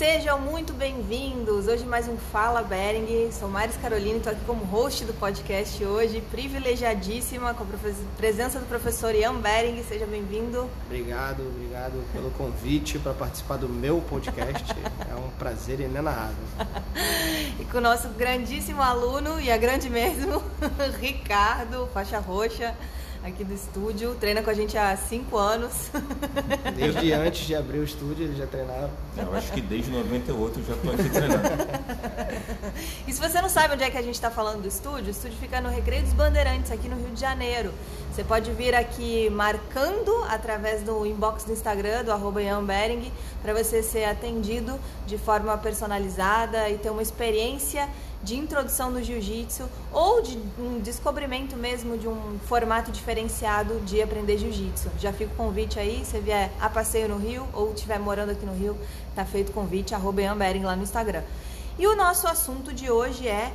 Sejam muito bem-vindos. Hoje mais um Fala Bering. Sou Maris Carolina e estou aqui como host do podcast hoje, privilegiadíssima com a presença do professor Ian Bering. Seja bem-vindo. Obrigado, obrigado pelo convite para participar do meu podcast. é um prazer inenarrável. e com o nosso grandíssimo aluno e a grande mesmo, Ricardo, faixa roxa aqui do estúdio. Treina com a gente há cinco anos. Desde antes de abrir o estúdio, ele já treinava. Eu acho que desde 98 eu já estou aqui treinando. e se você não sabe onde é que a gente está falando do estúdio, o estúdio fica no Recreio dos Bandeirantes, aqui no Rio de Janeiro. Você pode vir aqui marcando através do inbox do Instagram, do arroba para você ser atendido de forma personalizada e ter uma experiência de introdução do jiu-jitsu ou de um descobrimento mesmo de um formato diferenciado de aprender jiu-jitsu. Já fica o convite aí, se vier a passeio no Rio ou estiver morando aqui no Rio, tá feito o convite, arroba Bering lá no Instagram. E o nosso assunto de hoje é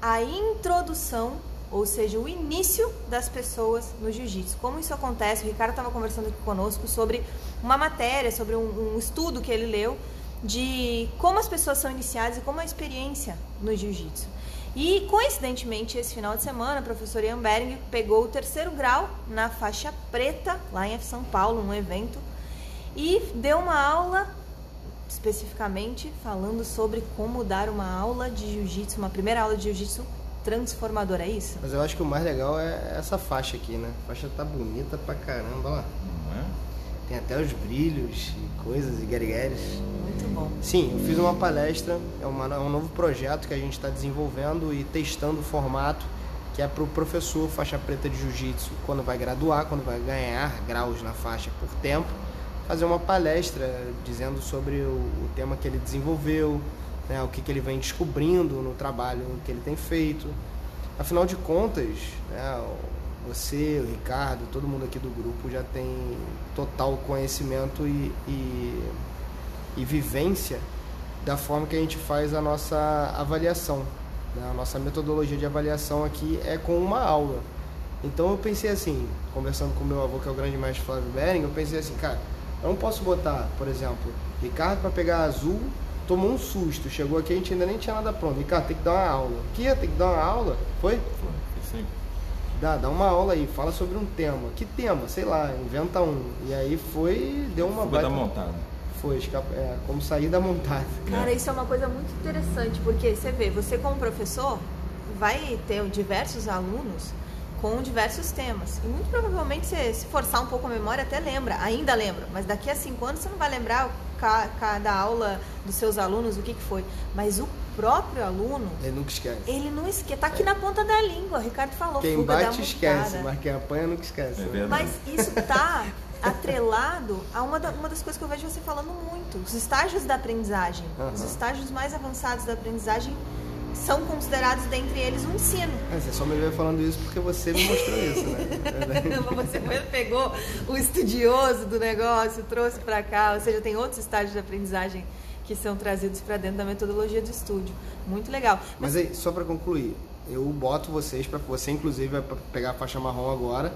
a introdução, ou seja, o início das pessoas no jiu-jitsu. Como isso acontece? O Ricardo estava conversando aqui conosco sobre uma matéria, sobre um, um estudo que ele leu de como as pessoas são iniciadas e como a experiência no jiu-jitsu. E, coincidentemente, esse final de semana, a professora Ian Bering pegou o terceiro grau na faixa preta, lá em F São Paulo, um evento, e deu uma aula, especificamente, falando sobre como dar uma aula de jiu-jitsu, uma primeira aula de jiu-jitsu transformadora, é isso? Mas eu acho que o mais legal é essa faixa aqui, né? A faixa tá bonita pra caramba, lá. Não é? Tem até os brilhos e coisas e guerigueres. Muito bom. Sim, eu fiz uma palestra, é, uma, é um novo projeto que a gente está desenvolvendo e testando o formato, que é para o professor faixa preta de jiu-jitsu, quando vai graduar, quando vai ganhar graus na faixa por tempo, fazer uma palestra dizendo sobre o, o tema que ele desenvolveu, né, o que, que ele vem descobrindo no trabalho que ele tem feito. Afinal de contas, né, você, o Ricardo, todo mundo aqui do grupo já tem total conhecimento e, e, e vivência da forma que a gente faz a nossa avaliação. Né? A nossa metodologia de avaliação aqui é com uma aula. Então eu pensei assim, conversando com meu avô, que é o grande mestre Flávio Bering, eu pensei assim, cara, eu não posso botar, por exemplo, Ricardo para pegar azul, tomou um susto, chegou aqui, a gente ainda nem tinha nada pronto. Ricardo, tem que dar uma aula. Que ter que dar uma aula? Foi? Foi, sim. Dá, dá uma aula aí, fala sobre um tema. Que tema? Sei lá, inventa um. E aí foi, deu uma Fuga baita... da montada. Foi, é, como sair da montada. Cara, isso é uma coisa muito interessante, porque você vê, você como professor vai ter diversos alunos com diversos temas. E muito provavelmente, você, se forçar um pouco a memória, até lembra, ainda lembra. Mas daqui a cinco anos você não vai lembrar cada aula dos seus alunos o que, que foi. Mas o próprio aluno. Ele nunca esquece. Ele não esquece. Tá aqui é. na ponta da língua. O Ricardo falou. Quem fuga bate esquece, mas quem apanha nunca esquece. É mas isso tá atrelado a uma, da, uma das coisas que eu vejo você falando muito. Os estágios da aprendizagem. Uhum. Os estágios mais avançados da aprendizagem são considerados dentre eles um ensino. É, você só me veio falando isso porque você me mostrou isso, né? você pegou o estudioso do negócio, trouxe para cá, ou seja, tem outros estágios de aprendizagem que são trazidos para dentro da metodologia do estúdio. Muito legal. Mas, Mas aí, só para concluir, eu boto vocês para você, inclusive, vai pegar a faixa marrom agora,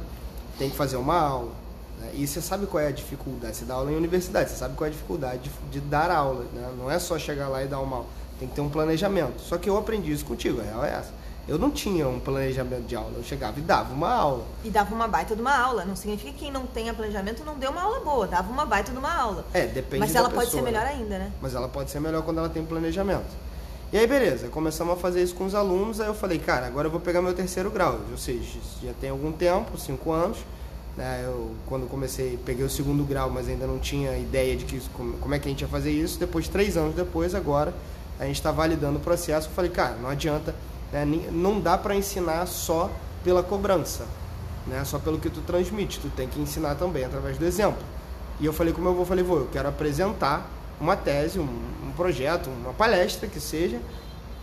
tem que fazer uma aula. Né? E você sabe qual é a dificuldade? Você dá aula em universidade, você sabe qual é a dificuldade de, de dar aula. Né? Não é só chegar lá e dar uma aula. Tem que ter um planejamento. Só que eu aprendi isso contigo, a real é essa. Eu não tinha um planejamento de aula, eu chegava e dava uma aula. E dava uma baita de uma aula. Não significa que quem não tenha planejamento não deu uma aula boa, dava uma baita de uma aula. É, depende Mas ela pode ser melhor ainda, né? Mas ela pode ser melhor quando ela tem planejamento. E aí, beleza, começamos a fazer isso com os alunos, aí eu falei, cara, agora eu vou pegar meu terceiro grau. Ou seja, já tem algum tempo, cinco anos. Né? Eu, quando comecei, peguei o segundo grau, mas ainda não tinha ideia de que como, como é que a gente ia fazer isso. Depois, três anos depois, agora, a gente está validando o processo. Eu falei, cara, não adianta né? Não dá para ensinar só pela cobrança, né? só pelo que tu transmite. Tu tem que ensinar também através do exemplo. E eu falei com meu avô, falei, vô, eu quero apresentar uma tese, um, um projeto, uma palestra que seja,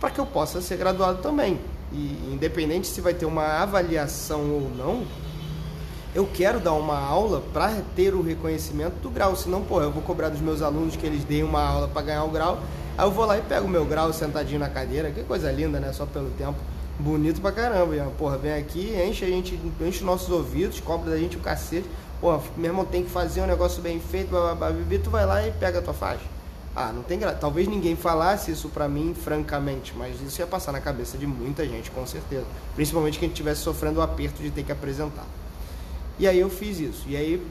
para que eu possa ser graduado também. E independente se vai ter uma avaliação ou não, eu quero dar uma aula para ter o reconhecimento do grau. Senão, pô, eu vou cobrar dos meus alunos que eles deem uma aula para ganhar o grau Aí eu vou lá e pego o meu grau sentadinho na cadeira, que coisa linda, né? Só pelo tempo. Bonito pra caramba, Ian. Porra, vem aqui, enche a gente, enche os nossos ouvidos, cobra da gente o cacete. Porra, meu irmão tem que fazer um negócio bem feito, bababá, tu vai lá e pega a tua faixa. Ah, não tem graça. Talvez ninguém falasse isso pra mim francamente, mas isso ia passar na cabeça de muita gente, com certeza. Principalmente quem estivesse sofrendo o aperto de ter que apresentar. E aí eu fiz isso. E aí,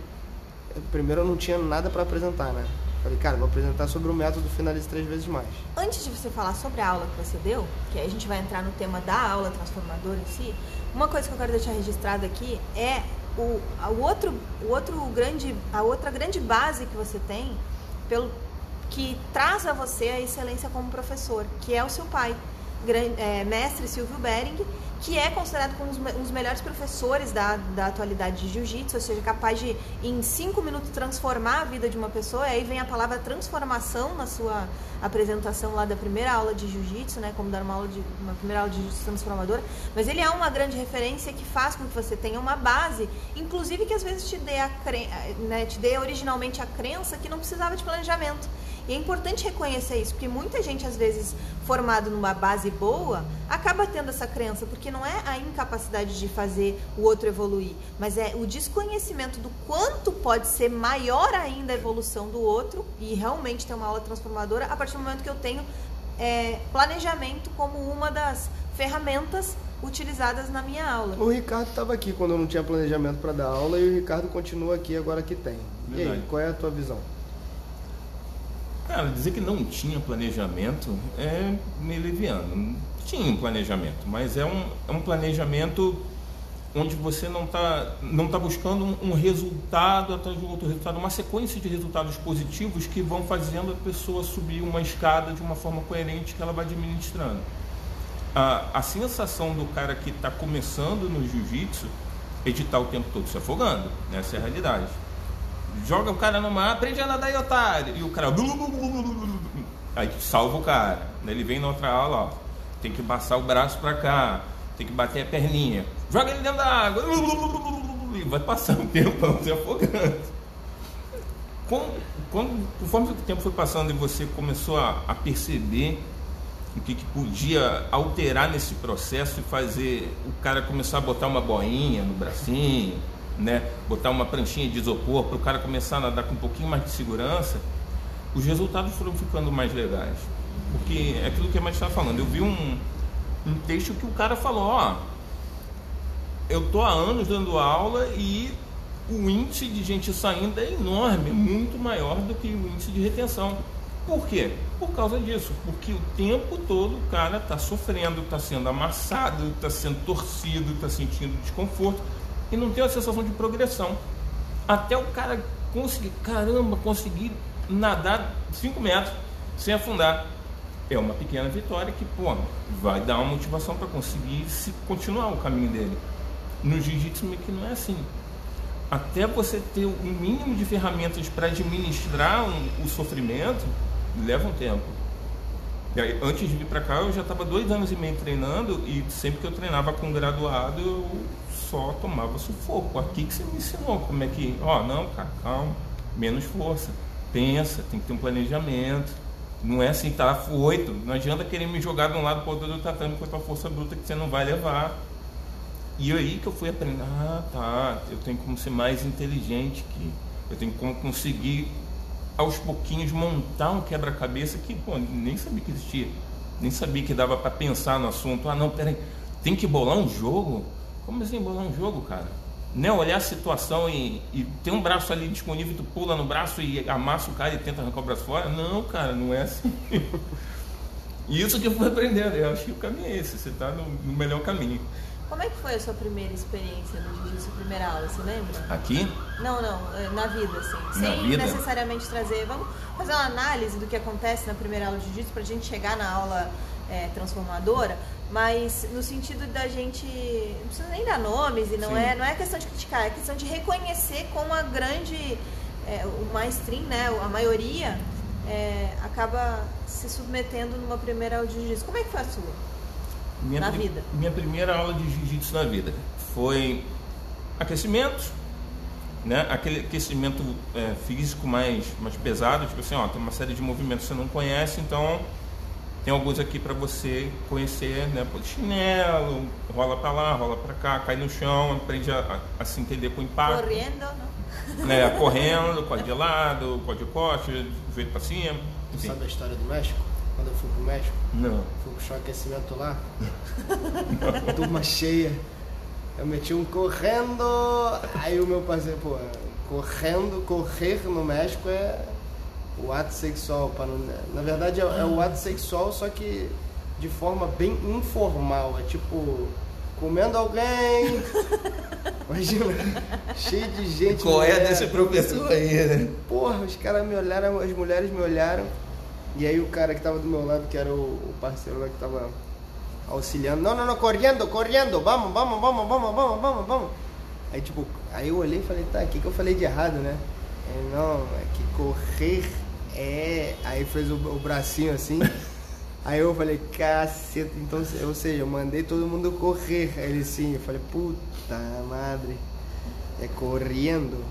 primeiro eu não tinha nada para apresentar, né? Falei, cara, vou apresentar sobre o método Finalize Três Vezes Mais. Antes de você falar sobre a aula que você deu, que aí a gente vai entrar no tema da aula transformadora em si, uma coisa que eu quero deixar registrado aqui é o, o, outro, o outro grande, a outra grande base que você tem pelo, que traz a você a excelência como professor, que é o seu pai, é, mestre Silvio Bering, que é considerado como um dos melhores professores da, da atualidade de jiu-jitsu, ou seja, capaz de, em cinco minutos, transformar a vida de uma pessoa. E aí vem a palavra transformação na sua apresentação lá da primeira aula de jiu-jitsu, né? Como dar uma, aula de, uma primeira aula de jiu-jitsu transformadora. Mas ele é uma grande referência que faz com que você tenha uma base, inclusive que às vezes te dê, a, né, te dê originalmente a crença que não precisava de planejamento. E é importante reconhecer isso, porque muita gente, às vezes, formado numa base boa, acaba tendo essa crença, porque não é a incapacidade de fazer o outro evoluir, mas é o desconhecimento do quanto pode ser maior ainda a evolução do outro e realmente ter uma aula transformadora a partir do momento que eu tenho é, planejamento como uma das ferramentas utilizadas na minha aula. O Ricardo estava aqui quando eu não tinha planejamento para dar aula e o Ricardo continua aqui agora que tem. Verdade. E aí, qual é a tua visão? Cara, dizer que não tinha planejamento é meio leviano. Tinha um planejamento, mas é um, é um planejamento onde você não está não tá buscando um, um, resultado atrás do outro resultado, uma sequência de resultados positivos que vão fazendo a pessoa subir uma escada de uma forma coerente que ela vai administrando. A, a sensação do cara que está começando no jiu-jitsu é de estar o tempo todo se afogando, né? essa é a realidade joga o cara no mar, aprende a nadar e otário. E o cara. Aí salva o cara. Ele vem na outra aula, ó. Tem que passar o braço pra cá. Tem que bater a perninha. Joga ele dentro da água. E vai passar um tempo se afogando. Quando, conforme o tempo foi passando e você começou a, a perceber o que, que, podia alterar nesse processo e fazer o cara começar a botar uma boinha no bracinho, né, botar uma pranchinha de isopor para o cara começar a nadar com um pouquinho mais de segurança, os resultados foram ficando mais legais. Porque é aquilo que a gente estava falando. Eu vi um, um texto que o cara falou, ó, eu tô há anos dando aula e o índice de gente saindo é enorme, muito maior do que o índice de retenção. Por quê? Por causa disso, porque o tempo todo o cara está sofrendo, está sendo amassado, está sendo torcido, está sentindo desconforto e não tem a sensação de progressão. Até o cara conseguir, caramba, conseguir nadar 5 metros sem afundar. É uma pequena vitória que, pô, vai dar uma motivação para conseguir se continuar o caminho dele. No jiu-jitsu que não é assim. Até você ter um mínimo de ferramentas para administrar um, o sofrimento, leva um tempo. Aí, antes de vir para cá, eu já estava dois anos e meio treinando e sempre que eu treinava com graduado, eu só tomava sufoco. Aqui que você me ensinou como é que, ó, não, cara, calma, menos força, pensa, tem que ter um planejamento. Não é assim, tá foito. Não adianta querer me jogar de um lado para o outro do tatame com a tua força bruta que você não vai levar. E aí que eu fui aprender, ah, tá, eu tenho como ser mais inteligente que eu tenho como conseguir aos pouquinhos montar um quebra-cabeça que, pô, nem sabia que existia. Nem sabia que dava para pensar no assunto. Ah, não, peraí, tem que bolar um jogo? Como assim bolar um jogo, cara? Né? Olhar a situação e, e ter um braço ali disponível, tu pula no braço e amassa o cara e tenta arrancar o braço fora? Não, cara, não é assim. E isso que eu fui aprendendo. Eu acho que o caminho é esse, você está no, no, melhor caminho. Como é que foi a sua primeira experiência no jiu-jitsu, primeira aula, você lembra? Aqui? Não, não, é, na vida, assim. Na Sem vida? necessariamente trazer. Vamos fazer uma análise do que acontece na primeira aula de jiu-jitsu para a gente chegar na aula é, transformadora mas no sentido da gente não precisa nem dar nomes e não é não é questão de criticar é questão de reconhecer como a grande é, o mainstream né a maioria é, acaba se submetendo numa primeira aula de jiu-jitsu. Como é que foi a sua? Minha na vida. minha primeira aula de jiu-jitsu na vida foi aquecimento né aquele aquecimento é, físico mais mais pesado tipo assim ó tem uma série de movimentos que você não conhece então tem alguns aqui para você conhecer, né? Pô, chinelo, rola para lá, rola para cá, cai no chão, aprende a, a, a, se entender com o impacto. Correndo, não? né? Correndo, pode de lado, pode de costa, joelho pra cima. Tu Enfim. sabe a história do México? Quando eu fui pro México, Não. fui puxar um aquecimento lá. Turma cheia. Eu meti um correndo. Aí o meu parceiro, pô, correndo, correr no México é o ato sexual. Pra não, na verdade é, é o ato sexual, só que de forma bem informal. É tipo, comendo alguém. Imagina, cheio de gente. Qual é mulher. desse professor aí, né? Porra, os caras me olharam, as mulheres me olharam. E aí o cara que tava do meu lado, que era o, o parceiro lá que tava auxiliando, não, não, não, correndo, correndo, vamos, vamos, vamos, vamos, vamos, vamos, vamos. Aí tipo, aí eu olhei e falei, tá, o que, que eu falei de errado, né? Ele, não, é que correr é. Aí fez o, o bracinho assim. Aí eu falei, caceta, então, ou seja, eu mandei todo mundo correr. Aí ele sim, eu falei, puta madre, é correndo.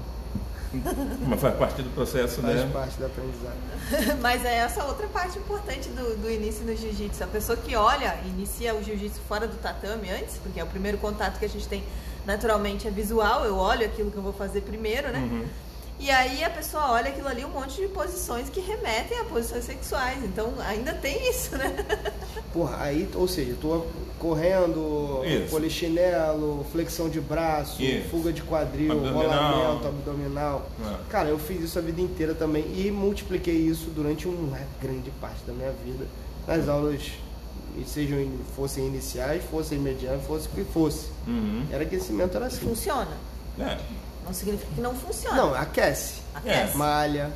Mas faz parte do processo, Faz né? parte do aprendizado. Mas é essa outra parte importante do, do início no jiu-jitsu. A pessoa que olha, inicia o jiu-jitsu fora do tatame antes, porque é o primeiro contato que a gente tem naturalmente é visual, eu olho aquilo que eu vou fazer primeiro, né? Uhum. E aí a pessoa olha aquilo ali, um monte de posições que remetem a posições sexuais. Então ainda tem isso, né? Porra, aí, ou seja, tô correndo, Isso. polichinelo, flexão de braço, Isso. fuga de quadril, Abdominal. rolamento, abdominal. É. Cara, eu fiz isso a vida inteira também e multipliquei isso durante uma grande parte da minha vida nas aulas, e sejam fossem iniciais, fossem medianas, fosse o que fosse. Uhum. Era aquecimento, era assim. Funciona. É. Não significa que não funciona. Não, aquece, Aquece. malha,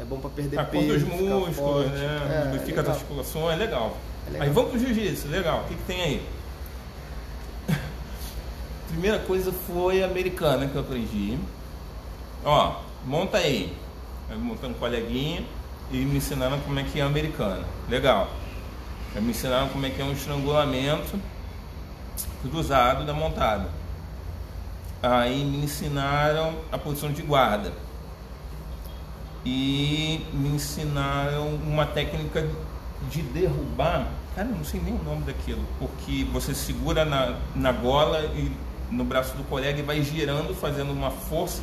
é bom pra perder Acorda os peso, ficar músculos, forte. né? É, Lubrifica as legal. articulações, é legal. É legal. Aí vamos pro jiu-jitsu, legal. O que, que tem aí? Primeira coisa foi a americana que eu aprendi. Ó, monta aí. Aí montando um coleguinha e me ensinaram como é que é a americana. Legal. Aí me ensinaram como é que é um estrangulamento cruzado da montada. Aí me ensinaram a posição de guarda. E me ensinaram uma técnica de derrubar. Cara, eu não sei nem o nome daquilo. Porque você segura na, na gola e no braço do colega e vai girando, fazendo uma força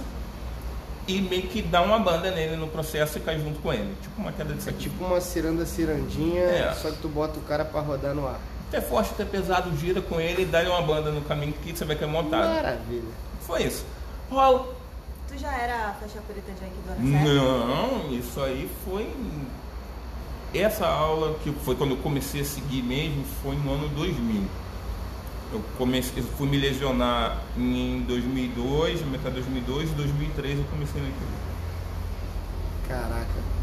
e meio que dá uma banda nele no processo e cai junto com ele. Tipo uma queda de É tipo uma ciranda cirandinha, É. só que tu bota o cara pra rodar no ar. Até forte, até pesado, gira com ele e dá uma banda no caminho que você vai cair montado. Maravilha. Foi isso. Rola. Tu já era faixa preta de Aikido? Não, isso aí foi. Essa aula que foi quando eu comecei a seguir mesmo foi no ano 2000. Eu comecei, eu fui me lesionar em 2002, metade de 2002, e 2003 eu comecei naquilo. Caraca.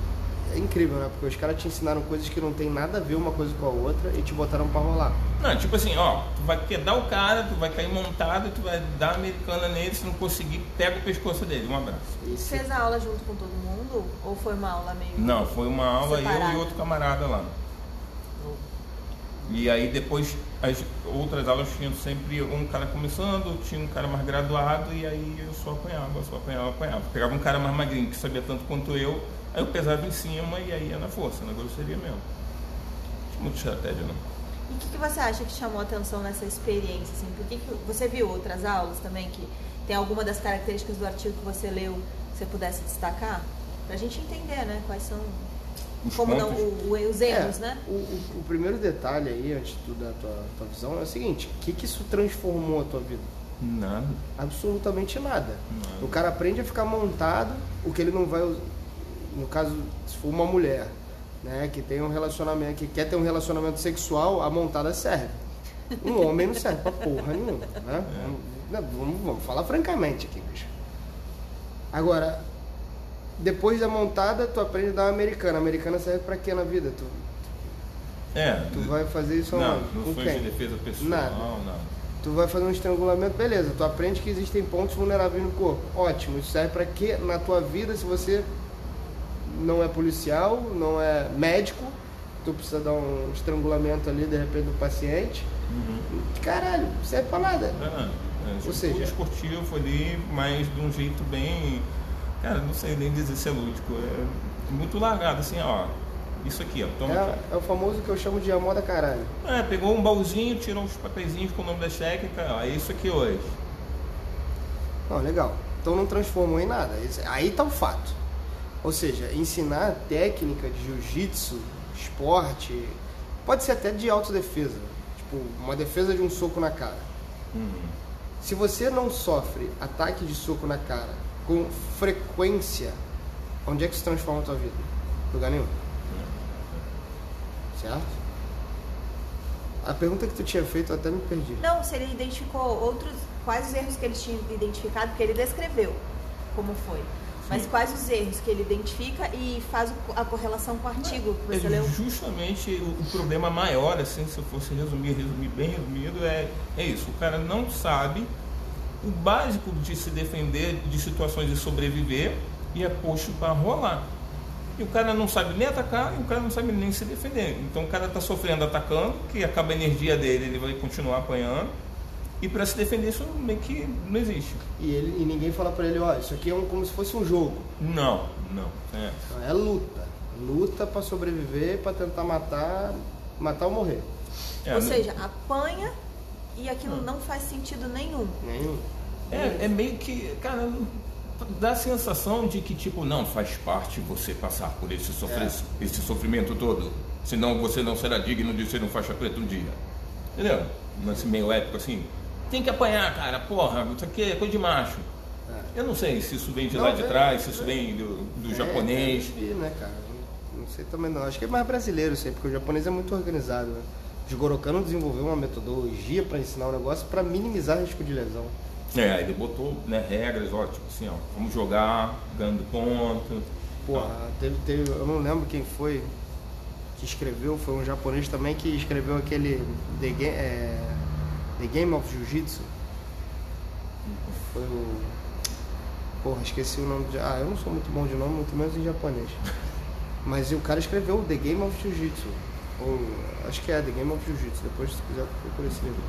É incrível, né? Porque os caras te ensinaram coisas que não tem nada a ver uma coisa com a outra e te botaram pra rolar. Não, tipo assim, ó, tu vai quedar o cara, tu vai cair montado, tu vai dar a americana nele, se não conseguir, pega o pescoço dele. Um abraço. Isso. Fez a aula junto com todo mundo? Ou foi uma aula meio. Não, foi uma aula eu e outro camarada lá. E aí depois as outras aulas tinham sempre um cara começando, tinha um cara mais graduado e aí eu só apanhava, só apanhava, apanhava. Pegava um cara mais magrinho que sabia tanto quanto eu, aí eu pesava em cima e aí ia na força, na grosseria mesmo. Não tinha muita estratégia não. E o que, que você acha que chamou atenção nessa experiência? Assim? Por que que você viu outras aulas também que tem alguma das características do artigo que você leu que você pudesse destacar? Pra gente entender, né? Quais são. Os como não, o- o- os erros, É, né? O, o- o primeiro detalhe aí, antes de tu dar a tua, tua visão, é o seguinte: o que, que isso transformou a tua vida? Nada. Absolutamente nada. Nada. O cara aprende a ficar montado, o que ele não vai. No caso, se for uma mulher, né, que tem um relacionamento, que quer ter um relacionamento sexual, a montada serve. Um homem não serve pra porra nenhuma. Né? Vamos, não, vamos, vamos falar francamente aqui, bicho. Agora, depois da montada, tu aprende a dar uma americana. A americana serve pra quê na vida? Tu, É. tu vai fazer isso Não, aonde? não Com foi de defesa pessoal, Nada. nada. Tu vai fazer um estrangulamento, beleza. Tu aprende que existem pontos vulneráveis no corpo. Ótimo. Isso serve pra quê na tua vida se você não é policial, não é médico, tu precisa dar um estrangulamento ali de repente do paciente. Uhum. Caralho, não serve pra nada. É, é, Ou seja- esportivo ali, mas de um jeito bem. Cara, não sei nem dizer se é lúdico. É muito largado, assim, ó. Isso aqui, ó. Toma. É, é o famoso que eu chamo de a moda caralho. É, pegou um baúzinho, tirou os papeizinhos com o nome da técnica, ó. É isso aqui hoje. Não, legal. então não transformou em nada. Aí tá o fato. Ou seja, ensinar técnica de jiu-jitsu, esporte, pode ser até de autodefesa. Tipo, uma defesa de um soco na cara. Uhum. Se você não sofre ataque de soco na cara com frequência, onde é que se transforma a tua vida? Lugar nenhum. Certo? A pergunta que tu tinha feito eu até me perdi. Não, se ele identificou outros. Quais os erros que ele tinha identificado, porque ele descreveu como foi. Mas Sim. quais os erros que ele identifica e faz a correlação com o artigo que você é leu? Justamente o, o, problema maior, assim, se eu fosse resumir, resumir bem resumido, é, é isso. O cara não sabe o básico de se defender de situações de sobreviver e é posto para rolar. E o cara não sabe nem atacar e o cara não sabe nem se defender. Então o cara está sofrendo atacando, que acaba a energia dele, ele vai continuar apanhando e para se defender isso meio que não existe. E, ele, e ninguém fala para ele, ó, isso aqui é um, como se fosse um jogo. Não, não. É, é luta. Luta para sobreviver, para tentar matar, matar ou morrer. É, ou seja, apanha e aquilo não. não faz sentido nenhum. Nenhum. É, é meio que, cara, dá a sensação de que, tipo, não faz parte você passar por esse, sofrer, é. esse sofrimento todo. Senão você não será digno de ser um faixa preta um dia. Entendeu? Nesse meio épico assim tem que apanhar, cara, porra, isso aqui é coisa de macho. É. Eu não sei se isso vem de não, lá de é, trás, se isso é, vem do, do é, japonês. É, né, cara? Não sei também não. Acho que é mais brasileiro isso aí, porque o japonês é muito organizado, né? O Gorokano desenvolveu uma metodologia para ensinar o negócio para minimizar risco de lesão. É, ele botou né, regras, ó, tipo assim, ó, vamos jogar, ganhando ponto. Porra, teve, teve, eu não lembro quem foi que escreveu, foi um japonês também que escreveu aquele The Game, é, The Game of Jiu-Jitsu. Foi o. Porra, esqueci o nome de. Ah, eu não sou muito bom de nome, muito menos em japonês. Mas o cara escreveu The Game of Jiu-Jitsu. Ou. Acho que é The Game of Jiu-Jitsu. Depois, se quiser, procura esse livro.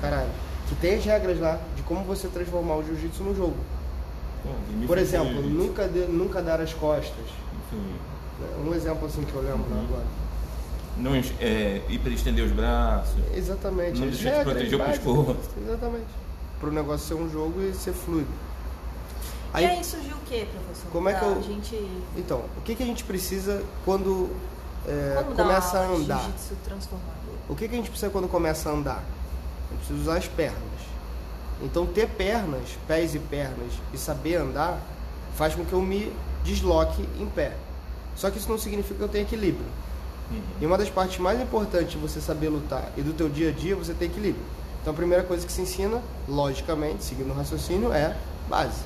Caralho. Que tem as regras lá de como você transformar o Jiu-Jitsu no jogo. Por exemplo, nunca, de, nunca dar as costas. Um exemplo assim que eu lembro uhum. agora não é, hiperestender os braços. Exatamente. Não deixar de proteger o pescoço. Exatamente. Para o negócio ser um jogo e ser fluido. Aí, e aí surgiu o que, professor? Como é que eu... gente... Então, o que, que a gente precisa quando é, começa a andar? O que, que a gente precisa quando começa a andar? A gente precisa usar as pernas. Então, ter pernas, pés e pernas, e saber andar, faz com que eu me desloque em pé. Só que isso não significa que eu tenha equilíbrio. Uhum. E uma das partes mais importantes de você saber lutar e do teu dia a dia, você tem equilíbrio. Então a primeira coisa que se ensina, logicamente, seguindo o raciocínio, é base.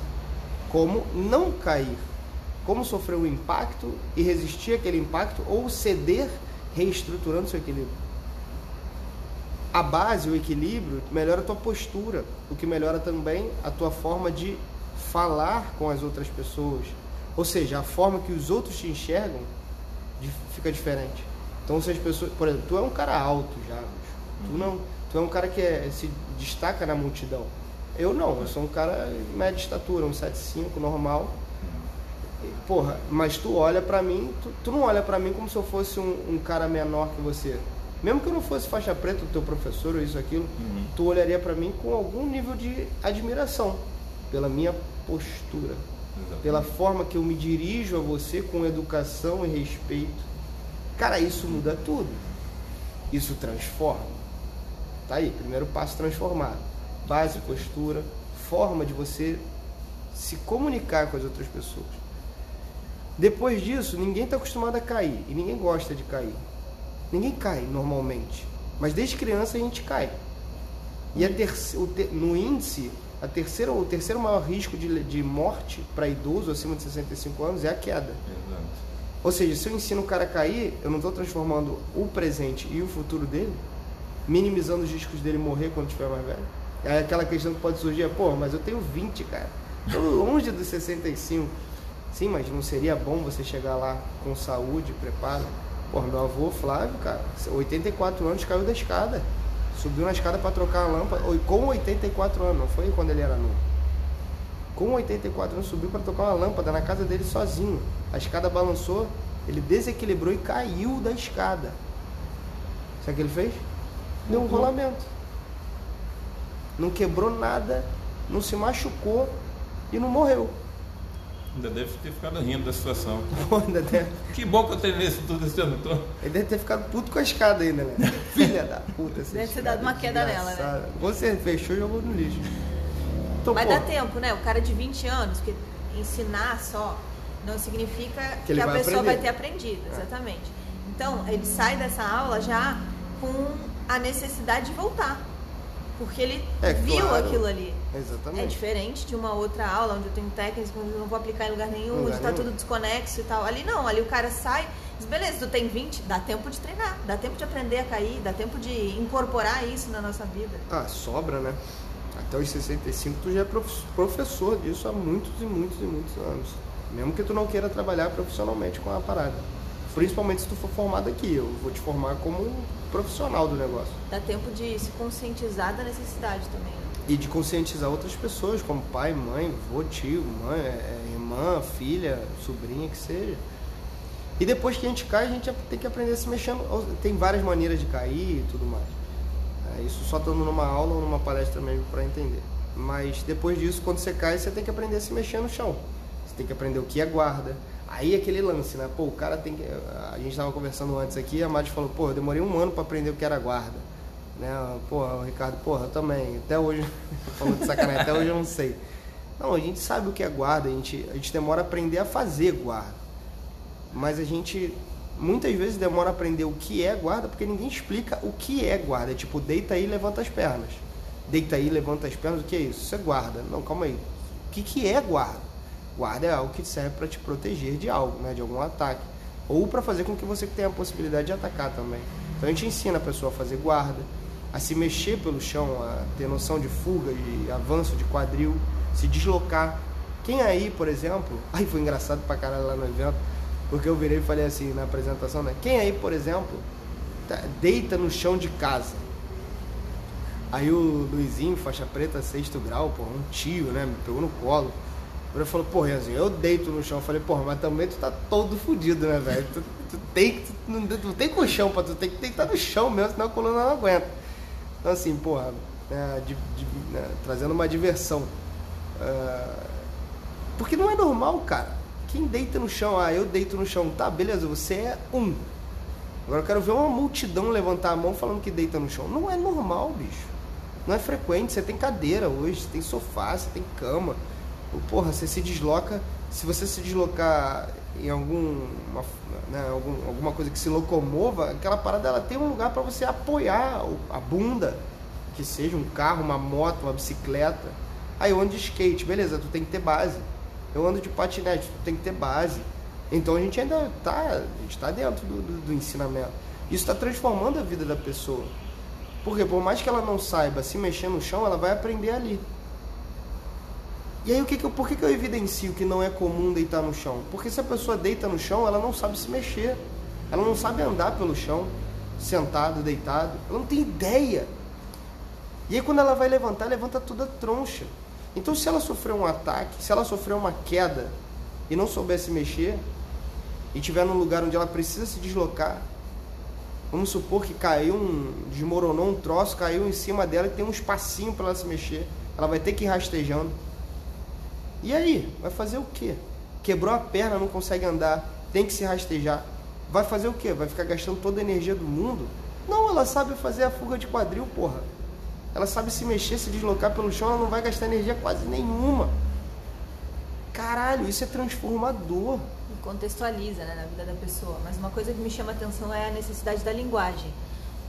Como não cair. Como sofrer o impacto e resistir àquele impacto ou ceder reestruturando seu equilíbrio. A base, o equilíbrio, melhora a tua postura, o que melhora também a tua forma de falar com as outras pessoas. Ou seja, a forma que os outros te enxergam fica diferente. Então se as pessoas, por exemplo, tu é um cara alto já, bicho. tu não, tu é um cara que é, se destaca na multidão. Eu não, eu sou um cara de média estatura, um 7'5 normal. E, porra, mas tu olha pra mim, tu, tu não olha pra mim como se eu fosse um, um, cara menor que você. Mesmo que eu não fosse faixa preta, o teu professor ou isso, aquilo, uhum. tu olharia para mim com algum nível de admiração pela minha postura, Exatamente. pela forma que eu me dirijo a você com educação e respeito Cara, isso muda tudo. Isso transforma. Tá aí, primeiro passo transformado. Base, postura, forma de você se comunicar com as outras pessoas. Depois disso, ninguém está acostumado a cair e ninguém gosta de cair. Ninguém cai normalmente, mas desde criança a gente cai. E a no índice, a terceira, o terceiro maior risco de, de morte para idoso acima de 65 anos é a queda. Exato. Ou seja, se eu ensino o cara a cair, eu não estou transformando o presente e o futuro dele, minimizando os riscos dele morrer quando estiver mais velho. É aquela questão que pode surgir, pô, mas eu tenho 20, cara. Estou longe dos 65. Sim, mas não seria bom você chegar lá com saúde, preparo? Pô, meu avô Flávio, cara, 84 anos caiu da escada. Subiu na escada para trocar a lâmpada, com 84 anos, não foi quando ele era novo com 84 anos, subiu para tocar uma lâmpada na casa dele sozinho. A escada balançou, ele desequilibrou e caiu da escada. Sabe o que ele fez? Deu um uhum. rolamento. Não quebrou nada, não se machucou, e não morreu. Ainda deve ter ficado rindo da situação. Ainda deve, Que bom que eu treinei isso tudo esse ano todo. ele deve ter ficado puto com a escada ainda, né? Filha da puta. Deve ter dado uma queda nela, né? Você fechou e jogou no lixo. Então, Mas pô, dá tempo, né? O cara de 20 anos, porque ensinar só não significa Que que, a vai pessoa aprender. vai ter aprendido, exatamente. Então, ele sai dessa aula já com a necessidade de voltar. Porque ele É, viu claro. aquilo ali. Exatamente. É diferente de uma outra aula onde eu tenho técnicas onde eu não vou aplicar em lugar nenhum, onde tá nenhum. tudo desconexo e tal. Ali não, ali o cara sai, diz, beleza, tu tem 20, dá tempo de treinar, dá tempo de aprender a cair, dá tempo de incorporar isso na nossa vida. Ah, sobra, né? Até os 65 tu já é prof- professor disso há muitos e muitos e muitos anos. Mesmo que tu não queira trabalhar profissionalmente com a parada. Principalmente se tu for formado aqui. Eu vou te formar como profissional do negócio. Dá tempo de se conscientizar da necessidade também. né? E de conscientizar outras pessoas, como pai, mãe, vô, tio, mãe, é, é, irmã, filha, sobrinha, que seja. E depois que a gente cai, a gente tem que aprender a se mexer. no- Tem várias maneiras de cair e tudo mais. É, isso só estando numa aula ou numa palestra mesmo para entender. Mas depois disso, quando você cai, você tem que aprender a se mexer no chão. Você tem que aprender o que é guarda. Aí é aquele lance, né? Pô, o cara tem que. A gente estava conversando antes aqui, a Madi falou, pô, eu demorei um ano para aprender o que era guarda. Né? Porra, o Ricardo, porra, eu também. Até hoje, falou de sacanagem, até hoje eu não sei. Não, a gente sabe o que é guarda, a gente, a gente demora a aprender a fazer guarda. Mas a gente muitas vezes demora a aprender o que é guarda porque ninguém explica o que é guarda. É tipo, deita aí e levanta as pernas. Deita aí, levanta as pernas, o que é isso? Isso é guarda. Não, calma aí. O que, que é guarda? Guarda é algo que serve para te proteger de algo, né? de algum ataque. Ou para fazer com que você tenha a possibilidade de atacar também. Então a gente ensina a pessoa a fazer guarda, a se mexer pelo chão, a ter noção de fuga, de avanço de quadril, se deslocar. Quem aí, por exemplo, aí foi engraçado pra caralho lá no evento, porque eu virei e falei assim na apresentação, né? Quem aí, por exemplo, tá- deita no chão de casa? Aí o Luizinho, faixa preta, sexto grau, pô, um tio, né? Me pegou no colo. Ele falou, pô, Renzinho, eu deito no chão. Eu falei, porra, mas também tu tá todo fudido, né, velho? Tu, tu tem, tu, não, tu tem colchão pra tu, tem que deitar no chão mesmo, senão a coluna não aguenta. Então, assim, porra, né, de- de- né, trazendo uma diversão. Ah, porque não é normal, cara. Quem deita no chão, ah, eu deito no chão, tá, beleza, você é um. Agora eu quero ver uma multidão levantar a mão falando que deita no chão. Não é normal, bicho. Não é frequente. Você tem cadeira hoje, você tem sofá, você tem cama. Porra, você se desloca. Se você se deslocar em algum, né, algum, alguma coisa que se locomova, aquela parada ela tem um lugar para você apoiar a bunda, que seja um carro, uma moto, uma bicicleta. Aí eu ando de skate, beleza, tu tem que ter base. Eu ando de patinete, tem que ter base. Então a gente ainda tá, gente tá dentro do, do, do ensinamento. Isso está transformando a vida da pessoa. Porque por mais que ela não saiba se mexer no chão, ela vai aprender ali. E aí o que que eu, por que, que eu evidencio que não é comum deitar no chão? Porque se a pessoa deita no chão, ela não sabe se mexer. Ela não sabe andar pelo chão, sentado, deitado. Ela não tem ideia. E aí quando ela vai levantar, levanta toda troncha. Então se ela sofreu um ataque, se ela sofreu uma queda e não souber se mexer, e estiver num lugar onde ela precisa se deslocar, vamos supor que caiu um. desmoronou um troço, caiu em cima dela e tem um espacinho para ela se mexer. Ela vai ter que ir rastejando. E aí? Vai fazer o quê? Quebrou a perna, não consegue andar, tem que se rastejar. Vai fazer o quê? Vai ficar gastando toda a energia do mundo? Não, ela sabe fazer a fuga de quadril, porra. Ela sabe se mexer, se deslocar pelo chão, ela não vai gastar energia quase nenhuma. Caralho, isso é transformador. E contextualiza né, na vida da pessoa. Mas uma coisa que me chama atenção é a necessidade da linguagem.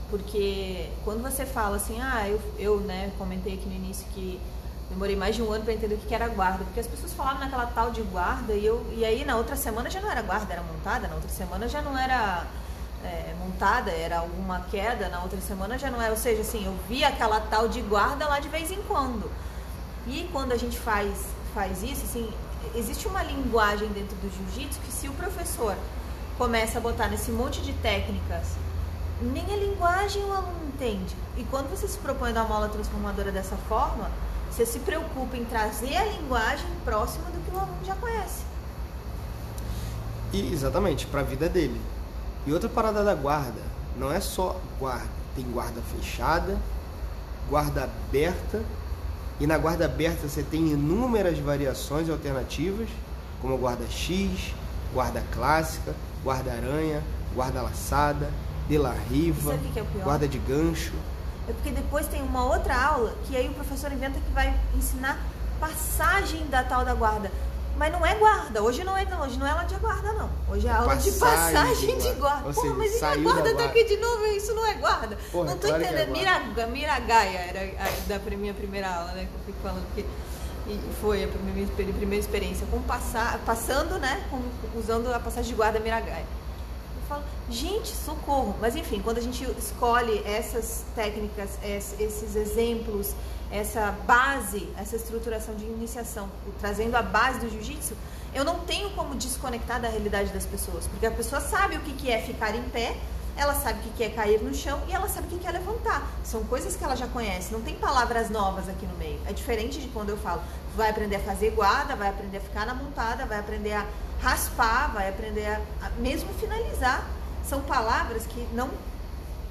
Porque quando você fala assim, ah, eu, eu né, comentei aqui no início que demorei mais de um ano para entender o que era guarda. Porque as pessoas falavam naquela tal de guarda e, eu, e aí na outra semana já não era guarda, era montada, na outra semana já não era é, montada, era alguma queda, na outra semana já não era. Ou seja, assim, eu via aquela tal de guarda lá de vez em quando. E quando a gente faz, faz isso, assim, existe uma linguagem dentro do jiu-jitsu que se o professor começa a botar nesse monte de técnicas, nem a linguagem o aluno entende. E quando você se propõe a dar uma aula transformadora dessa forma, você se preocupa em trazer a linguagem próxima do que o aluno já conhece. E exatamente, para a vida dele. E outra parada da guarda, não é só guarda, tem guarda fechada, guarda aberta E na guarda aberta você tem inúmeras variações e alternativas, como guarda X, guarda clássica, guarda aranha, guarda laçada, de la riva, é guarda de gancho. É porque depois tem uma outra aula que aí o professor inventa que vai ensinar passagem da tal da guarda. Mas não é guarda, hoje não é, não, hoje não é aula de guarda, não. Hoje é aula de Passagem passagem de de guarda. guarda. Porra, seja, mas e a guarda tá aqui de novo, isso não é guarda. Porra, não tô claro é entendendo. guarda. Miraga, Miragaia era a, da minha primeira aula, né? Que eu fico falando que e foi a primeira, experi- primeira experiência com passar, passando, né? Com, usando a passagem de guarda Miragaia. Eu falo, gente, socorro. Mas enfim, quando a gente escolhe essas técnicas, es- esses exemplos, essa base, essa estruturação de iniciação, trazendo a base do jiu-jitsu, eu não tenho como desconectar da realidade das pessoas. Porque a pessoa sabe o que é ficar em pé, ela sabe o que é cair no chão e ela sabe o que é levantar. São coisas que ela já conhece, não tem palavras novas aqui no meio. É diferente de quando eu falo, vai aprender a fazer guarda, vai aprender a ficar na montada, vai aprender a raspar, vai aprender a, a mesmo finalizar. São palavras que não,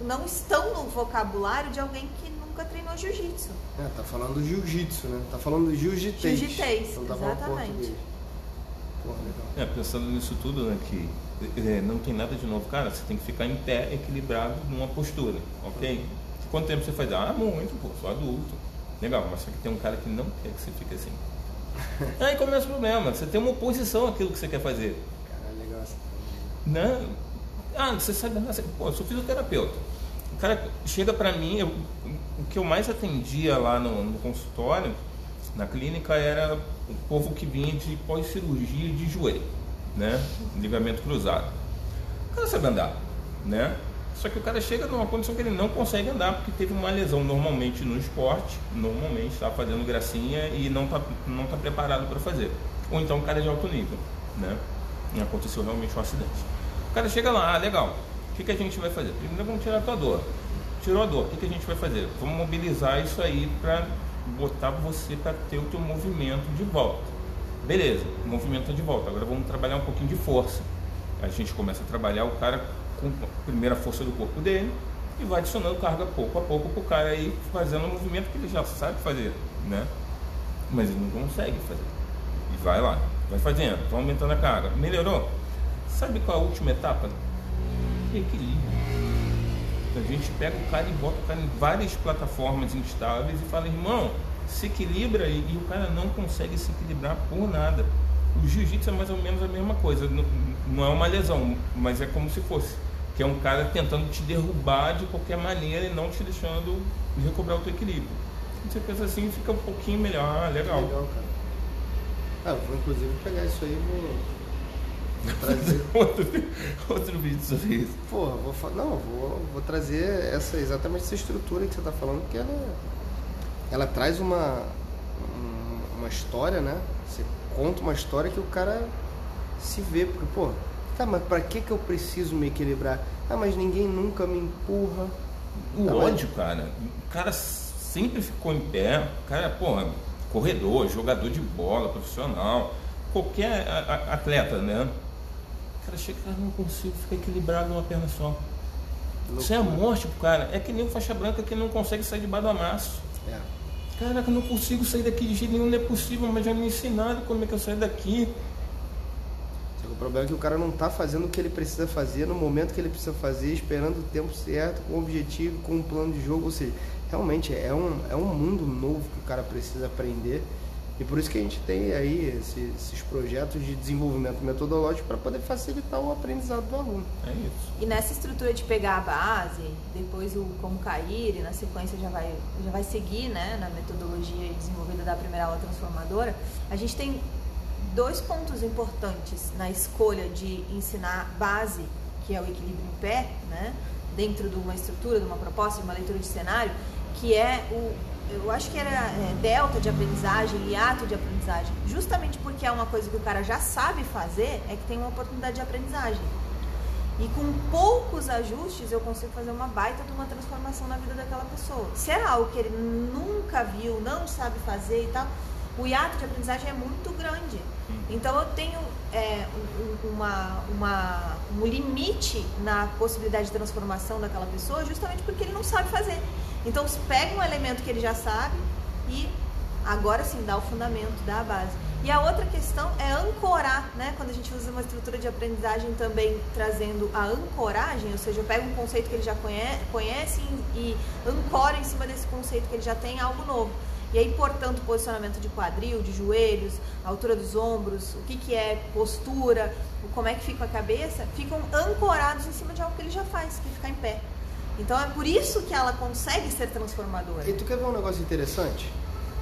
não estão no vocabulário de alguém que nunca treinou jiu-jitsu. É, tá falando do jiu-jitsu, né? Tá falando do jiu-jitês. Jiu-jitês, Não tá falando exatamente. Porra, legal. É, pensando nisso tudo, né, que é, não tem nada de novo. Cara, você tem que ficar em pé, equilibrado, numa postura, ok? Quanto tempo você faz? Ah, muito, pô, sou adulto. Legal, mas só que tem um cara que não quer que você fique assim. Aí começa o problema, você tem uma oposição àquilo que você quer fazer. Caralho, legal essa Né? Ah, você sabe? Você- Pô, eu sou fisioterapeuta. O cara chega pra mim, eu- que eu mais atendia lá no, no consultório, na clínica, era o povo que vinha de pós-cirurgia de joelho, né? Ligamento cruzado. O cara sabe andar, né? Só que o cara chega numa condição que ele não consegue andar porque teve uma lesão normalmente no esporte, normalmente está fazendo gracinha e não está não tá preparado para fazer. Ou então o cara é de alto nível, né? E aconteceu realmente um acidente. O cara chega lá, ah, legal. O que, que a gente vai fazer? Primeiro vamos tirar a tua dor. Tirou a dor, o que, que a gente vai fazer? Vamos mobilizar isso aí para botar você para ter o teu movimento de volta. Beleza, movimento é de volta. Agora vamos trabalhar um pouquinho de força. A gente começa a trabalhar o cara com a primeira força do corpo dele e vai adicionando carga pouco a pouco para o cara aí fazendo o movimento que ele já sabe fazer, né? Mas ele não consegue fazer. E vai lá, vai fazendo, vai aumentando a carga. Melhorou? Sabe qual é a última etapa? Equilíbrio. A gente pega o cara e bota o cara em várias plataformas instáveis e fala, irmão, se equilibra e, e o cara não consegue se equilibrar por nada. O jiu-jitsu é mais ou menos a mesma coisa. Não, não é uma lesão, mas é como se fosse. Que é um cara tentando te derrubar de qualquer maneira e não te deixando recobrar o teu equilíbrio. Você pensa assim fica um pouquinho melhor. Ah, legal. Legal, cara. Ah, vou inclusive pegar isso aí e vou trazer. outro, outro vídeo sobre isso. Porra, vou não, vou, vou trazer essa exatamente essa estrutura que você está falando, porque ela, ela traz uma um- uma história, né? Você conta uma história que o cara se vê, porque pô, tá, mas para que que eu preciso me equilibrar? Ah, mas ninguém nunca me empurra. O Tá, ódio, cara, o cara sempre ficou em pé, o cara, porra, corredor, jogador de bola, profissional, qualquer atleta, né? O cara chega, cara, não consigo ficar equilibrado numa perna só. Isso é a Loucura. morte pro cara. É que nem o faixa branca que não consegue sair debaixo do amasso. É. Caraca, eu não consigo sair daqui de jeito nenhum, não é possível, mas já me ensinaram como é que eu saio daqui. Que O problema é que o cara não tá fazendo o que ele precisa fazer no momento que ele precisa fazer, esperando o tempo certo, com o objetivo, com um plano de jogo. Ou seja, realmente é um, é um mundo novo que o cara precisa aprender. E por isso que a gente tem aí esse- esses projetos de desenvolvimento metodológico para poder facilitar o aprendizado do aluno. É isso. E nessa estrutura de pegar a base, depois o como cair, e na sequência já vai, já vai seguir né, na metodologia desenvolvida da primeira aula transformadora, a gente tem dois pontos importantes na escolha de ensinar base, que é o equilíbrio em pé, né, dentro de uma estrutura, de uma proposta, de uma leitura de cenário, que é o, eu acho que era é, delta de aprendizagem, hiato de aprendizagem. Justamente porque é uma coisa que o cara já sabe fazer, é que tem uma oportunidade de aprendizagem. E com poucos ajustes eu consigo fazer uma baita de uma transformação na vida daquela pessoa. Se é algo que ele nunca viu, não sabe fazer e tal, o hiato de aprendizagem é muito grande. Então eu tenho é, um, uma, uma, um limite na possibilidade de transformação daquela pessoa justamente porque ele não sabe fazer. Então pega um elemento que ele já sabe e agora sim dá o fundamento, dá a base. E a outra questão é ancorar, né? Quando a gente usa uma estrutura de aprendizagem também trazendo a ancoragem, ou seja, eu pego um conceito que ele já conhece, conhece e ancora em cima desse conceito que ele já tem algo novo. E aí, portanto, posicionamento de quadril, de joelhos, altura dos ombros, o que, que é postura, como é que fica a cabeça, ficam ancorados em cima de algo que ele já faz, que é ficar em pé. Então é por isso que ela consegue ser transformadora. E tu quer ver um negócio interessante?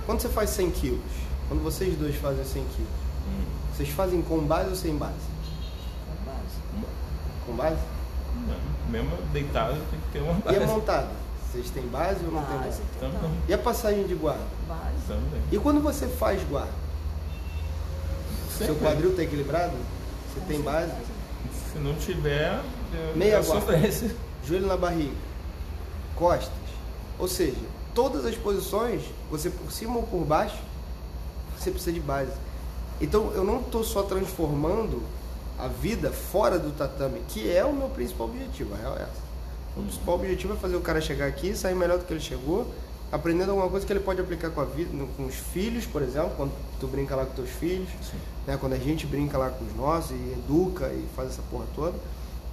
Quando você faz 100 quilos, quando vocês dois fazem 100 quilos, hum. vocês fazem com base ou sem base? Com base. Com base? Não, mesmo deitado tem que ter uma base. E a montada? Vocês têm base ou não base, tem base? Também. E a passagem de guarda? Base. Também. E quando você faz guarda? Seu quadril está equilibrado? Você tem base? Se não tiver, Meia é sofrência. Joelho na barriga, costas. Ou seja, todas as posições, você por cima ou por baixo, você precisa de base. Então eu não estou só transformando a vida fora do tatame, que é o meu principal objetivo, a real é essa. O principal objetivo é fazer o cara chegar aqui, sair melhor do que ele chegou, aprendendo alguma coisa que ele pode aplicar com a vida, com os filhos, por exemplo, quando tu brinca lá com teus filhos, né, quando a gente brinca lá com os nossos e educa e faz essa porra toda,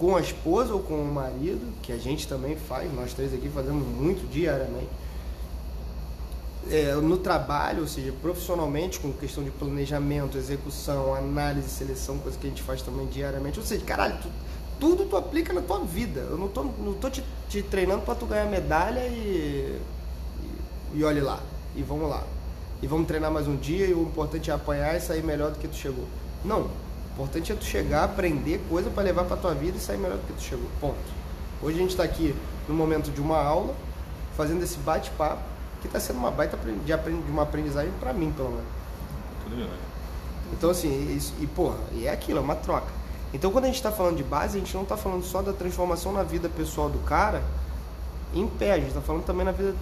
com a esposa ou com o marido, que a gente também faz, nós três aqui fazemos muito diariamente. É, no trabalho, ou seja, profissionalmente, com questão de planejamento, execução, análise, seleção, coisa que a gente faz também diariamente. Ou seja, caralho, tu, tudo tu aplica na tua vida. Eu não tô, não tô te, te treinando para tu ganhar medalha e, e, e olhe lá. E vamos lá. E vamos treinar mais um dia e o importante é apanhar e sair melhor do que tu chegou. Não. O importante é tu chegar, aprender coisa para levar para tua vida e sair melhor do que tu chegou. Ponto. Hoje a gente está aqui no momento de uma aula, fazendo esse bate-papo que está sendo uma baita de, de uma aprendizagem para mim, pelo menos. Tudo bem. Então, assim, isso, e porra, e é aquilo, é uma troca. Então, quando a gente está falando de base, a gente não está falando só da transformação na vida pessoal do cara em pé, a gente está falando também na vida,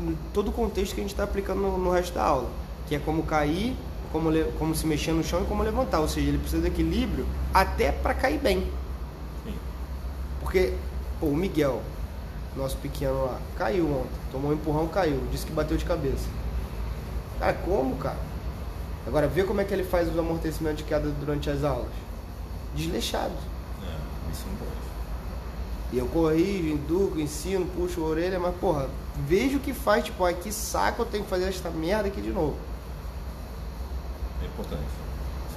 em todo o contexto que a gente está aplicando no, no, resto da aula, que é como cair, como, como se mexer no chão e como levantar. Ou seja, ele precisa de equilíbrio até para cair bem. Sim. Porque pô, o Miguel, nosso pequeno lá, caiu ontem. Tomou um empurrão, caiu. Disse que bateu de cabeça. Cara, como, cara? Agora, vê como é que ele faz os amortecimentos de queda durante as aulas. Desleixado. É, isso não pode. E eu corrijo, educo, ensino, puxo a orelha, mas, porra, vejo o que faz, tipo, ai, que saco eu tenho que fazer esta merda aqui de novo. Importante.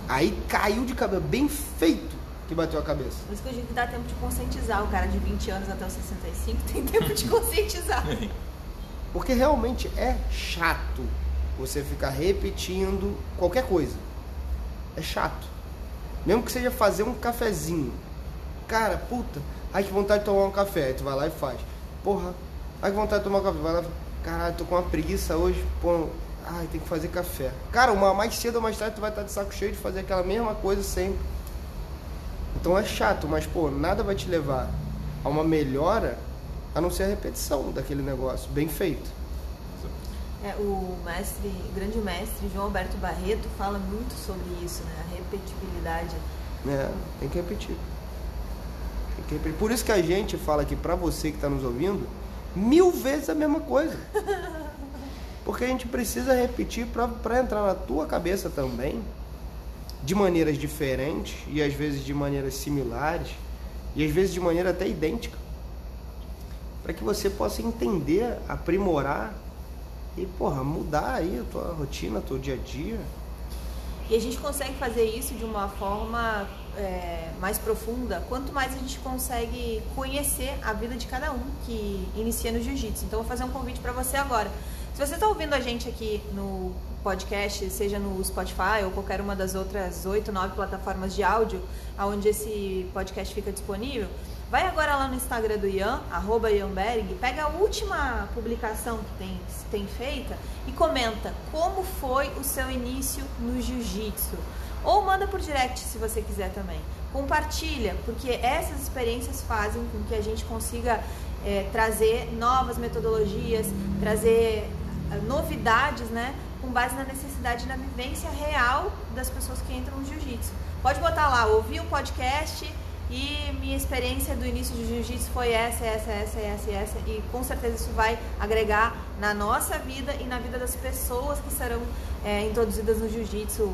Aí caiu de cabeça, bem feito que bateu a cabeça. Por isso que eu digo que dá tempo de conscientizar. O cara de 20 anos até os 65 tem tempo de conscientizar. Porque realmente é chato você ficar repetindo qualquer coisa. É chato. Mesmo que seja fazer um cafezinho. Cara, puta, ai que vontade de tomar um café. Aí tu vai lá e faz. Porra, ai que vontade de tomar um café. Vai lá, caralho, tô com uma preguiça hoje. Pô, ai, tem que fazer café. Cara, uma mais cedo ou mais tarde tu vai estar de saco cheio de fazer aquela mesma coisa sempre. Então é chato, mas pô, nada vai te levar a uma melhora a não ser a repetição daquele negócio bem feito. É, o mestre, o grande mestre João Alberto Barreto fala muito sobre isso, né? A repetibilidade. É, tem que repetir. Tem que repetir. Por isso que a gente fala aqui pra você que está nos ouvindo, mil vezes a mesma coisa. Porque a gente precisa repetir para entrar na tua cabeça também de maneiras diferentes e às vezes de maneiras similares e às vezes de maneira até idêntica, para que você possa entender, aprimorar e porra, mudar aí a tua rotina, teu dia a dia. E a gente consegue fazer isso de uma forma é, mais profunda quanto mais a gente consegue conhecer a vida de cada um que inicia no jiu-jitsu. Então, vou fazer um convite para você agora. Se você está ouvindo a gente aqui no podcast, seja no Spotify ou qualquer uma das outras oito, nove plataformas de áudio onde esse podcast fica disponível, vai agora lá no Instagram do Ian, arroba Ianberg, pega a última publicação que tem, tem feita e comenta como foi o seu início no jiu-jitsu. Ou manda por direct se você quiser também. Compartilha, porque essas experiências fazem com que a gente consiga é, trazer novas metodologias, trazer novidades, né? com base na necessidade na vivência real das pessoas que entram no jiu-jitsu. Pode botar lá, ouvir o podcast e minha experiência do início de jiu-jitsu foi essa, essa, essa, essa, essa, e com certeza isso vai agregar na nossa vida e na vida das pessoas que serão é, introduzidas no jiu-jitsu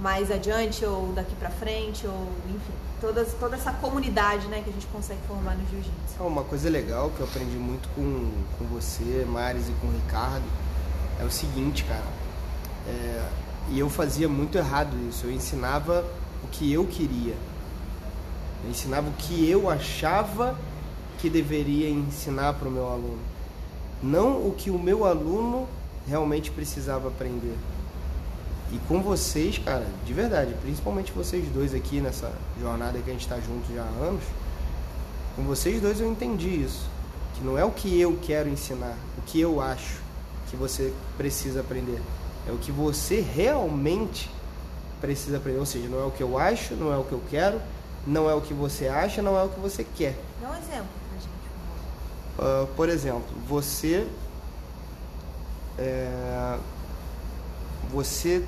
mais adiante ou daqui para frente ou enfim todas, toda essa comunidade né, que a gente consegue formar no jiu-jitsu. Uma coisa legal que eu aprendi muito com, com você, Maris e com o Ricardo é o seguinte, cara. É, e eu fazia muito errado isso. Eu ensinava o que eu queria. Eu ensinava o que eu achava que deveria ensinar para o meu aluno. Não o que o meu aluno realmente precisava aprender. E com vocês, cara, de verdade, principalmente vocês dois aqui nessa jornada que a gente está junto já há anos, com vocês dois eu entendi isso. Que não é o que eu quero ensinar, o que eu acho que você precisa aprender. É o que você realmente precisa aprender. Ou seja, não é o que eu acho, não é o que eu quero, não é o que você acha, não é o que você quer. Dá um exemplo pra gente. Uh, por exemplo, você. É, você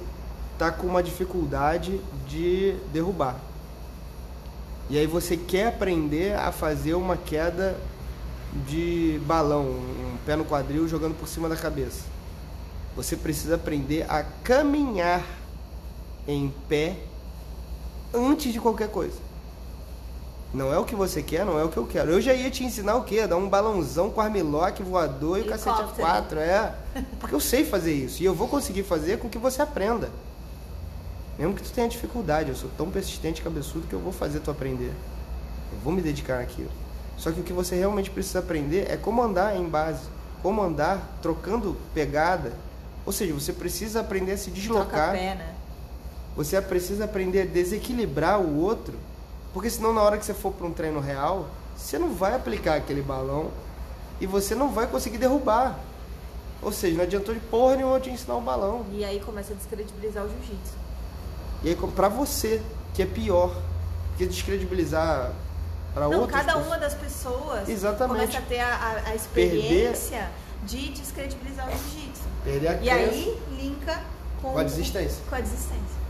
tá com uma dificuldade de derrubar. E aí você quer aprender a fazer uma queda de balão, um pé no quadril jogando por cima da cabeça. Você precisa aprender a caminhar em pé antes de qualquer coisa. Não é o que você quer, não é o que eu quero. Eu já ia te ensinar o quê? Dar um balãozão com armlock, voador e o cacete a quatro, é. Porque eu sei fazer isso. E eu vou conseguir fazer com que você aprenda. Mesmo que tu tenha dificuldade, eu sou tão persistente e cabeçudo que eu vou fazer tu aprender. Eu vou me dedicar naquilo. Só que o que você realmente precisa aprender é como andar em base, como andar trocando pegada. Ou seja, você precisa aprender a se deslocar. Pé, né? Você precisa aprender a desequilibrar o outro, porque senão na hora que você for para um treino real, você não vai aplicar aquele balão e você não vai conseguir derrubar. Ou seja, não adiantou de porra nenhuma te ensinar o um balão. E aí começa a descredibilizar o jiu-jitsu. E aí, para você, que é pior, que descredibilizar para outras cada pessoas. uma das pessoas Exatamente. começa a ter a, a experiência Perder... de descredibilizar o jiu-jitsu. Perder a E aí linka com, com a desistência. Com a desistência.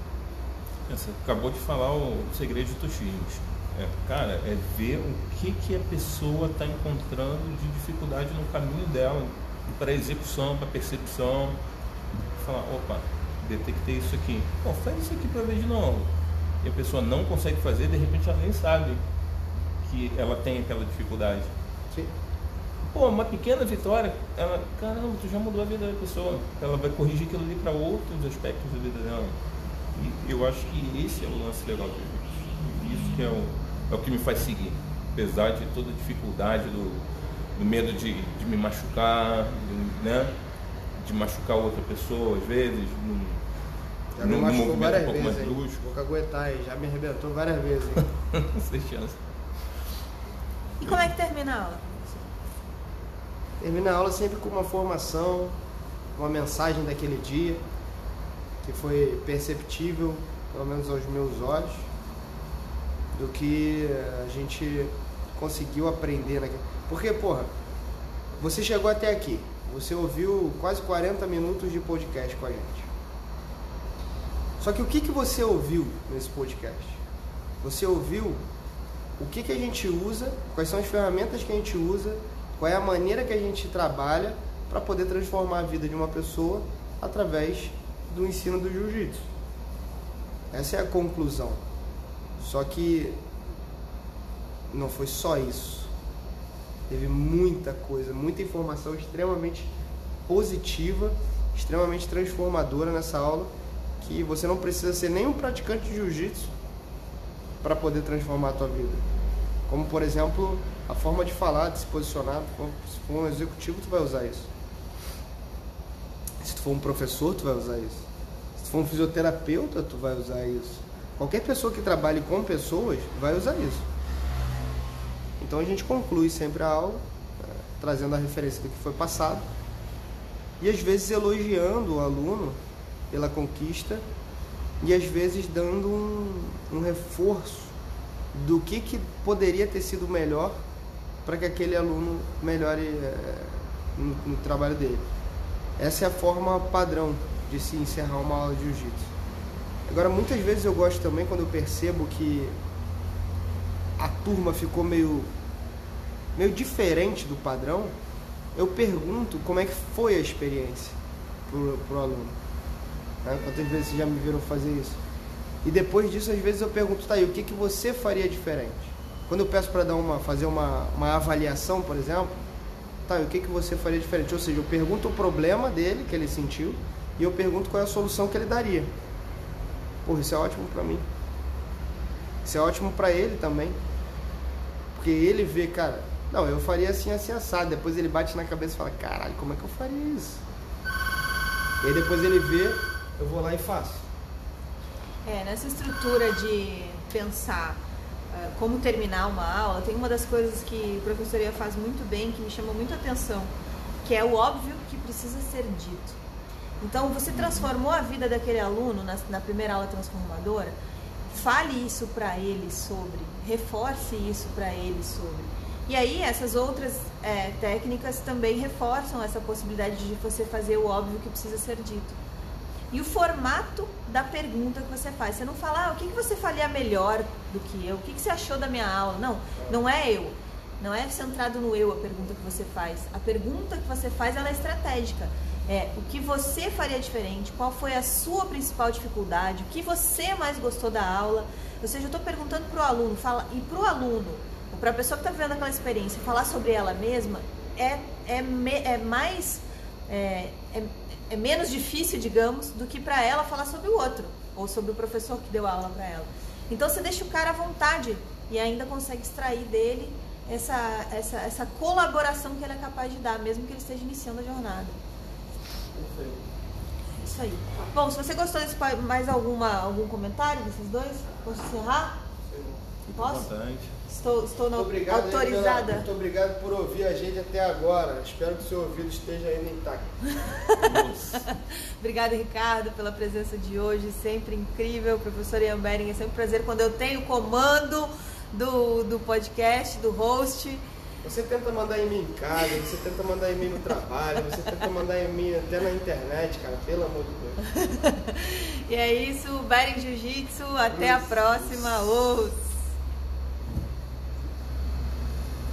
Você acabou de falar o segredo de Toshinos. É, cara, é ver o que, que a pessoa está encontrando de dificuldade no caminho dela, para execução, para percepção. Falar, opa, detectei isso aqui. Pô, faz isso aqui para ver de novo. E a pessoa não consegue fazer, de repente ela nem sabe que ela tem aquela dificuldade. Sim. Pô, uma pequena vitória, ela, caramba, tu já mudou a vida da pessoa. Ela vai corrigir aquilo ali para outros aspectos da vida dela. E eu acho que esse é o lance legal do Isso que é o, é o que me faz seguir. Apesar de toda a dificuldade, do, do medo de, de me machucar, de, né? de machucar outra pessoa às vezes. Num, já me machucou várias um vezes. Brusco. Vou aguentar aí, já me arrebentou várias vezes. Sem chance. E como é que termina a aula? Termina a aula sempre com uma formação, uma mensagem daquele dia, que foi perceptível, pelo menos aos meus olhos, do que a gente conseguiu aprender naquele. Porque, porra, você chegou até aqui, você ouviu quase 40 minutos de podcast com a gente. Só que o que, que você ouviu nesse podcast? Você ouviu o que, que a gente usa, quais são as ferramentas que a gente usa, qual é a maneira que a gente trabalha para poder transformar a vida de uma pessoa através do ensino do jiu-jitsu. Essa é a conclusão. Só que não foi só isso. Teve muita coisa, muita informação extremamente positiva, extremamente transformadora nessa aula, que você não precisa ser nem um praticante de jiu-jitsu para poder transformar a tua vida. Como, por exemplo, a forma de falar, de se posicionar. Se for um executivo, tu vai usar isso. Se tu for um professor, tu vai usar isso. Se for um fisioterapeuta, tu vai usar isso. Qualquer pessoa que trabalhe com pessoas vai usar isso. Então a gente conclui sempre a aula, né, trazendo a referência do que foi passado, e às vezes elogiando o aluno pela conquista, e às vezes dando um, um reforço do que, que poderia ter sido melhor para que aquele aluno melhore é, no, no, trabalho dele. Essa é a forma padrão de se encerrar uma aula de jiu-jitsu. Agora, muitas vezes eu gosto também quando eu percebo que turma ficou meio, meio diferente do padrão, eu pergunto como é que foi a experiência pro, pro aluno. Né? Quantas vezes vocês já me viram fazer isso? E depois disso, às vezes eu pergunto, tá o que, que você faria diferente? Quando eu peço para dar uma, fazer uma, uma avaliação, por exemplo, tá, o que, que você faria diferente? Ou seja, eu pergunto o problema dele, que ele sentiu, e eu pergunto qual é a solução que ele daria. Porra, isso é ótimo para mim. Isso é ótimo para ele também. Porque ele vê, cara, não, eu faria assim, assim, assado. Depois ele bate na cabeça e fala, caralho, como é que eu faria isso? E aí depois ele vê, eu vou lá e faço. É, nessa estrutura de pensar uh, como terminar uma aula, tem uma das coisas que a professoria faz muito bem, que me chama muito atenção, que é o óbvio que precisa ser dito. Então, você transformou a vida daquele aluno na, na primeira aula transformadora, fale isso para ele sobre, reforce isso para ele sobre. E aí, essas outras é, técnicas também reforçam essa possibilidade de você fazer o óbvio que precisa ser dito. E o formato da pergunta que você faz. Você não fala, ah, o que, que você faria melhor do que eu? O que, que você achou da minha aula? Não, não é eu. Não é centrado no eu a pergunta que você faz. A pergunta que você faz ela é estratégica. É o que você faria diferente, qual foi a sua principal dificuldade, o que você mais gostou da aula. Ou seja, eu estou perguntando para o aluno, fala, e para o aluno, para a pessoa que está vivendo aquela experiência, falar sobre ela mesma é, é, me, é mais. É, é, é menos difícil, digamos, do que para ela falar sobre o outro, ou sobre o professor que deu aula para ela. Então você deixa o cara à vontade e ainda consegue extrair dele essa, essa, essa colaboração que ele é capaz de dar, mesmo que ele esteja iniciando a jornada. Isso aí. Bom, se você gostou desse mais alguma, algum comentário desses dois, posso encerrar? Posso? Estou, estou muito obrigado autorizada. Pela, muito obrigado por ouvir a gente até agora. Espero que o seu ouvido esteja ainda intacto. Obrigada, Ricardo, pela presença de hoje. Sempre incrível. Professor Ian Bering, é sempre um prazer quando eu tenho o comando do, do podcast, do host. Você tenta mandar em mim em casa, você tenta mandar em mim no trabalho, você tenta mandar em mim até na internet, cara, pelo amor de Deus. e é isso, Bering Jiu-Jitsu, até a próxima. Os.